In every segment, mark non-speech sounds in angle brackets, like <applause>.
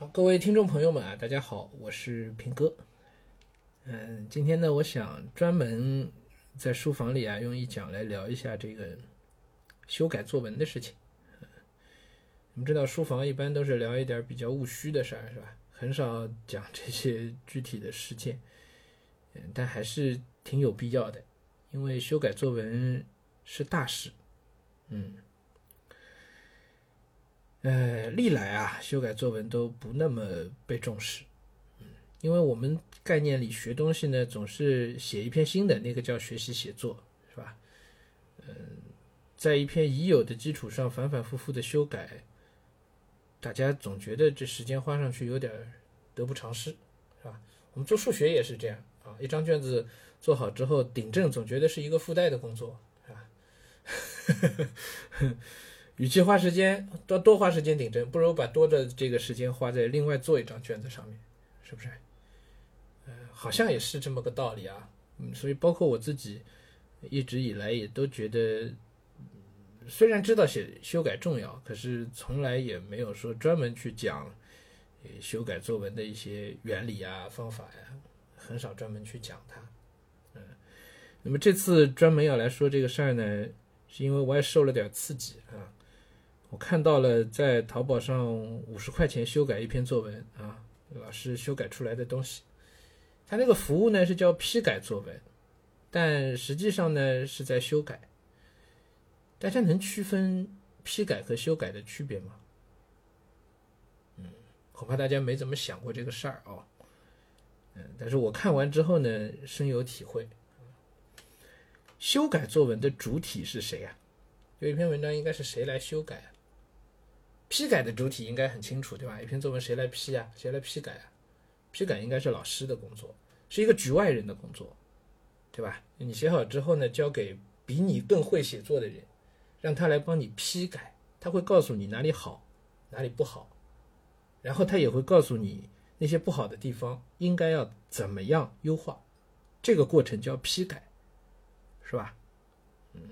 好，各位听众朋友们啊，大家好，我是平哥。嗯，今天呢，我想专门在书房里啊，用一讲来聊一下这个修改作文的事情。你们知道，书房一般都是聊一点比较务虚的事儿，是吧？很少讲这些具体的事件。嗯，但还是挺有必要的，因为修改作文是大事。嗯。呃，历来啊，修改作文都不那么被重视，嗯，因为我们概念里学东西呢，总是写一篇新的，那个叫学习写作，是吧？嗯，在一篇已有的基础上反反复复的修改，大家总觉得这时间花上去有点得不偿失，是吧？我们做数学也是这样啊，一张卷子做好之后顶正，总觉得是一个附带的工作，是吧？<laughs> 与其花时间多多花时间顶针，不如把多的这个时间花在另外做一张卷子上面，是不是？呃，好像也是这么个道理啊。嗯，所以包括我自己一直以来也都觉得，虽然知道写修改重要，可是从来也没有说专门去讲修改作文的一些原理啊、方法呀，很少专门去讲它。嗯，那么这次专门要来说这个事儿呢，是因为我也受了点刺激啊。我看到了在淘宝上五十块钱修改一篇作文啊，老师修改出来的东西，他那个服务呢是叫批改作文，但实际上呢是在修改。大家能区分批改和修改的区别吗？嗯，恐怕大家没怎么想过这个事儿哦。嗯，但是我看完之后呢，深有体会。修改作文的主体是谁呀？有一篇文章应该是谁来修改？批改的主体应该很清楚，对吧？一篇作文谁来批啊？谁来批改啊？批改应该是老师的工作，是一个局外人的工作，对吧？你写好之后呢，交给比你更会写作的人，让他来帮你批改，他会告诉你哪里好，哪里不好，然后他也会告诉你那些不好的地方应该要怎么样优化，这个过程叫批改，是吧？嗯，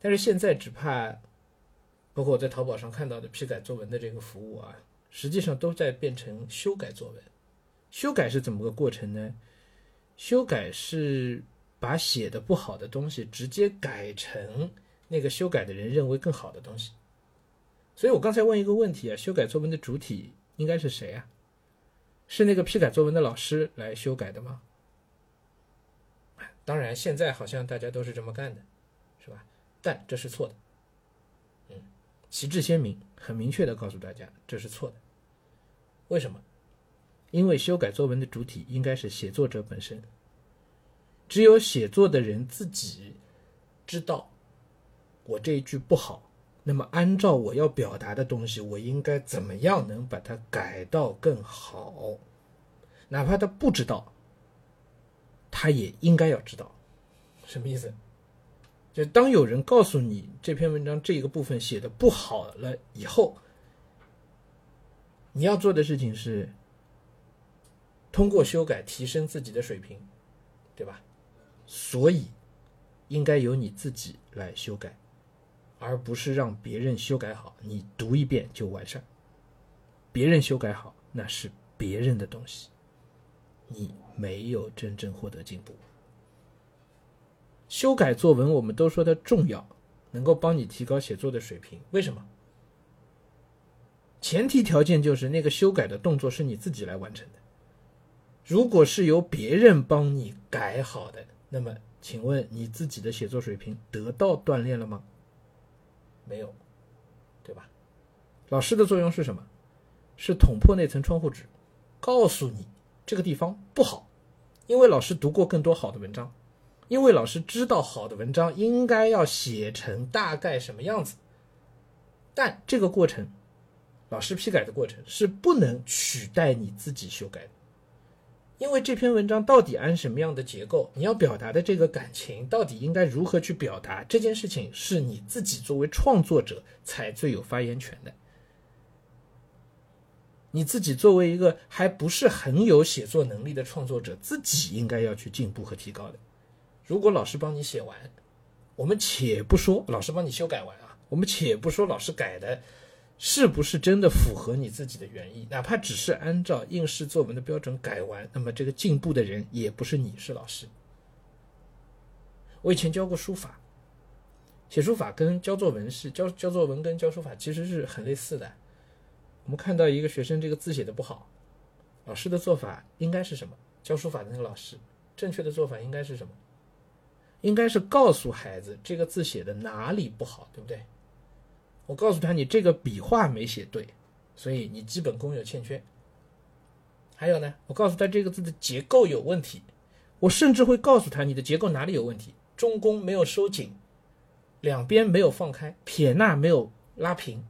但是现在只怕。包括我在淘宝上看到的批改作文的这个服务啊，实际上都在变成修改作文。修改是怎么个过程呢？修改是把写的不好的东西直接改成那个修改的人认为更好的东西。所以我刚才问一个问题啊，修改作文的主体应该是谁啊？是那个批改作文的老师来修改的吗？当然，现在好像大家都是这么干的，是吧？但这是错的。旗帜鲜明，很明确的告诉大家这是错的。为什么？因为修改作文的主体应该是写作者本身。只有写作的人自己知道我这一句不好，那么按照我要表达的东西，我应该怎么样能把它改到更好？哪怕他不知道，他也应该要知道。什么意思？就当有人告诉你这篇文章这一个部分写的不好了以后，你要做的事情是通过修改提升自己的水平，对吧？所以应该由你自己来修改，而不是让别人修改好，你读一遍就完事。别人修改好那是别人的东西，你没有真正获得进步。修改作文，我们都说它重要，能够帮你提高写作的水平。为什么？前提条件就是那个修改的动作是你自己来完成的。如果是由别人帮你改好的，那么请问你自己的写作水平得到锻炼了吗？没有，对吧？老师的作用是什么？是捅破那层窗户纸，告诉你这个地方不好，因为老师读过更多好的文章。因为老师知道好的文章应该要写成大概什么样子，但这个过程，老师批改的过程是不能取代你自己修改的。因为这篇文章到底按什么样的结构，你要表达的这个感情到底应该如何去表达，这件事情是你自己作为创作者才最有发言权的。你自己作为一个还不是很有写作能力的创作者，自己应该要去进步和提高的。如果老师帮你写完，我们且不说老师帮你修改完啊，我们且不说老师改的是不是真的符合你自己的原意？哪怕只是按照应试作文的标准改完，那么这个进步的人也不是你，是老师。我以前教过书法，写书法跟教作文是教教作文跟教书法其实是很类似的。我们看到一个学生这个字写的不好，老师的做法应该是什么？教书法的那个老师正确的做法应该是什么？应该是告诉孩子这个字写的哪里不好，对不对？我告诉他，你这个笔画没写对，所以你基本功有欠缺。还有呢，我告诉他这个字的结构有问题，我甚至会告诉他你的结构哪里有问题，中宫没有收紧，两边没有放开，撇捺没有拉平，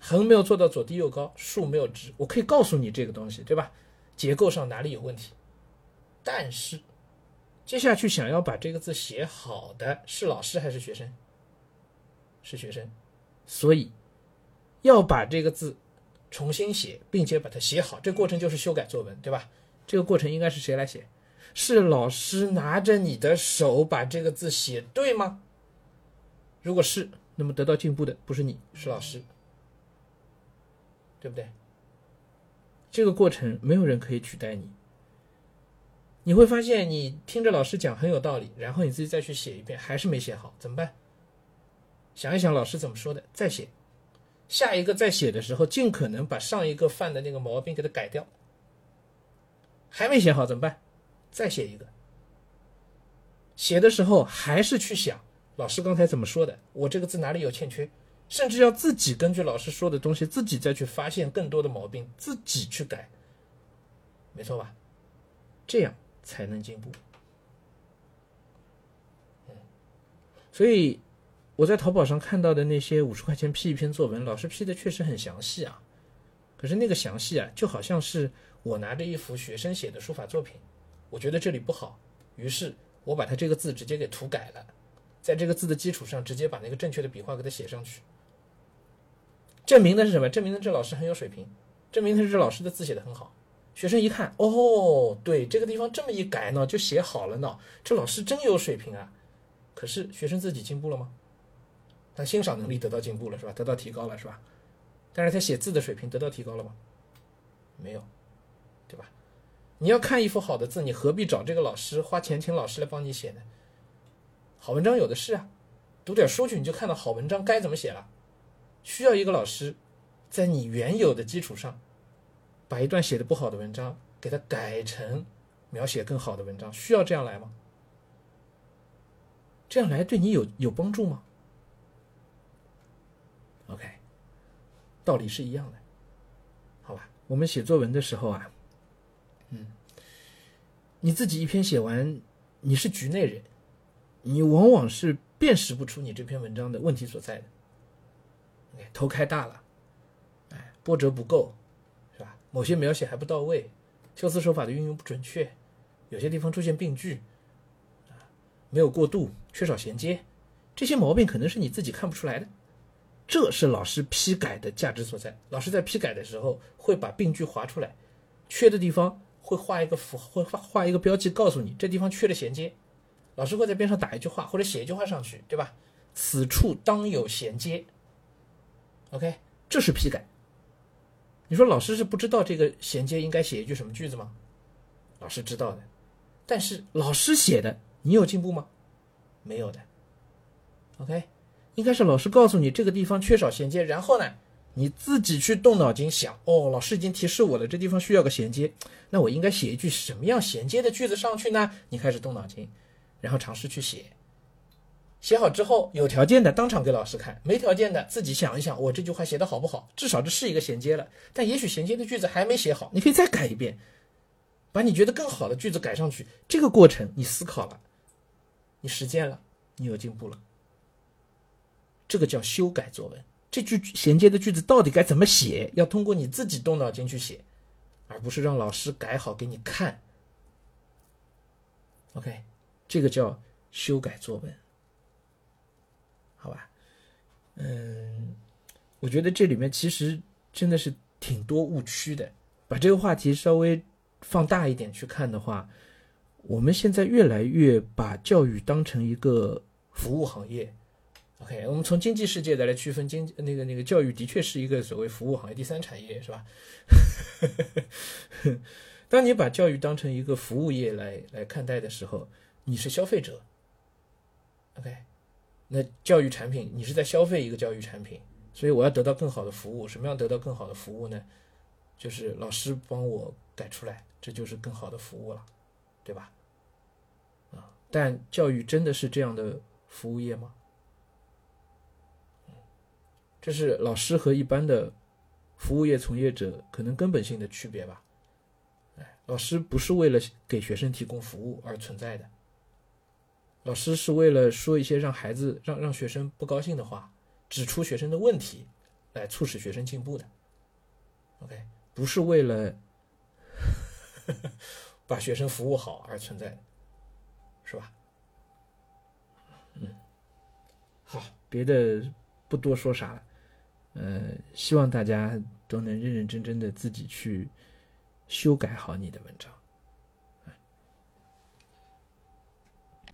横没有做到左低右高，竖没有直。我可以告诉你这个东西，对吧？结构上哪里有问题？但是，接下去想要把这个字写好的是老师还是学生？是学生。所以，要把这个字重新写，并且把它写好，这过程就是修改作文，对吧？这个过程应该是谁来写？是老师拿着你的手把这个字写对吗？如果是，那么得到进步的不是你，是老师，对不对？这个过程没有人可以取代你。你会发现，你听着老师讲很有道理，然后你自己再去写一遍，还是没写好，怎么办？想一想老师怎么说的，再写，下一个再写的时候，尽可能把上一个犯的那个毛病给它改掉。还没写好怎么办？再写一个。写的时候还是去想老师刚才怎么说的，我这个字哪里有欠缺，甚至要自己根据老师说的东西，自己再去发现更多的毛病，自己去改，没错吧？这样才能进步。所以。我在淘宝上看到的那些五十块钱批一篇作文，老师批的确实很详细啊。可是那个详细啊，就好像是我拿着一幅学生写的书法作品，我觉得这里不好，于是我把他这个字直接给涂改了，在这个字的基础上，直接把那个正确的笔画给他写上去。证明的是什么？证明的这老师很有水平，证明的是这老师的字写的很好。学生一看，哦，对，这个地方这么一改呢，就写好了呢。这老师真有水平啊。可是学生自己进步了吗？他欣赏能力得到进步了，是吧？得到提高了，是吧？但是他写字的水平得到提高了吗？没有，对吧？你要看一幅好的字，你何必找这个老师花钱请老师来帮你写呢？好文章有的是啊，读点书去你就看到好文章该怎么写了。需要一个老师，在你原有的基础上，把一段写的不好的文章给它改成描写更好的文章，需要这样来吗？这样来对你有有帮助吗？OK，道理是一样的，好吧？我们写作文的时候啊，嗯，你自己一篇写完，你是局内人，你往往是辨识不出你这篇文章的问题所在的。头开大了，哎，波折不够，某些描写还不到位，修辞手法的运用不准确，有些地方出现病句，啊，没有过渡，缺少衔接，这些毛病可能是你自己看不出来的。这是老师批改的价值所在。老师在批改的时候会把病句划出来，缺的地方会画一个符，会画画一个标记，告诉你这地方缺了衔接。老师会在边上打一句话或者写一句话上去，对吧？此处当有衔接。OK，这是批改。你说老师是不知道这个衔接应该写一句什么句子吗？老师知道的，但是老师写的你有进步吗？没有的。OK。应该是老师告诉你这个地方缺少衔接，然后呢，你自己去动脑筋想，哦，老师已经提示我了，这地方需要个衔接，那我应该写一句什么样衔接的句子上去呢？你开始动脑筋，然后尝试去写，写好之后，有条件的当场给老师看，没条件的自己想一想，我这句话写的好不好？至少这是一个衔接了，但也许衔接的句子还没写好，你可以再改一遍，把你觉得更好的句子改上去。这个过程你思考了，你实践了，你有进步了。这个叫修改作文，这句衔接的句子到底该怎么写？要通过你自己动脑筋去写，而不是让老师改好给你看。OK，这个叫修改作文，嗯，我觉得这里面其实真的是挺多误区的。把这个话题稍微放大一点去看的话，我们现在越来越把教育当成一个服务行业。OK，我们从经济世界的来区分经那个那个教育的确是一个所谓服务行业第三产业是吧？<laughs> 当你把教育当成一个服务业来来看待的时候，你是消费者。OK，那教育产品你是在消费一个教育产品，所以我要得到更好的服务。什么样得到更好的服务呢？就是老师帮我改出来，这就是更好的服务了，对吧？啊，但教育真的是这样的服务业吗？这是老师和一般的服务业从业者可能根本性的区别吧。哎，老师不是为了给学生提供服务而存在的，老师是为了说一些让孩子、让让学生不高兴的话，指出学生的问题，来促使学生进步的。OK，不是为了 <laughs> 把学生服务好而存在的，是吧？嗯，好，别的不多说啥了。呃，希望大家都能认认真真的自己去修改好你的文章。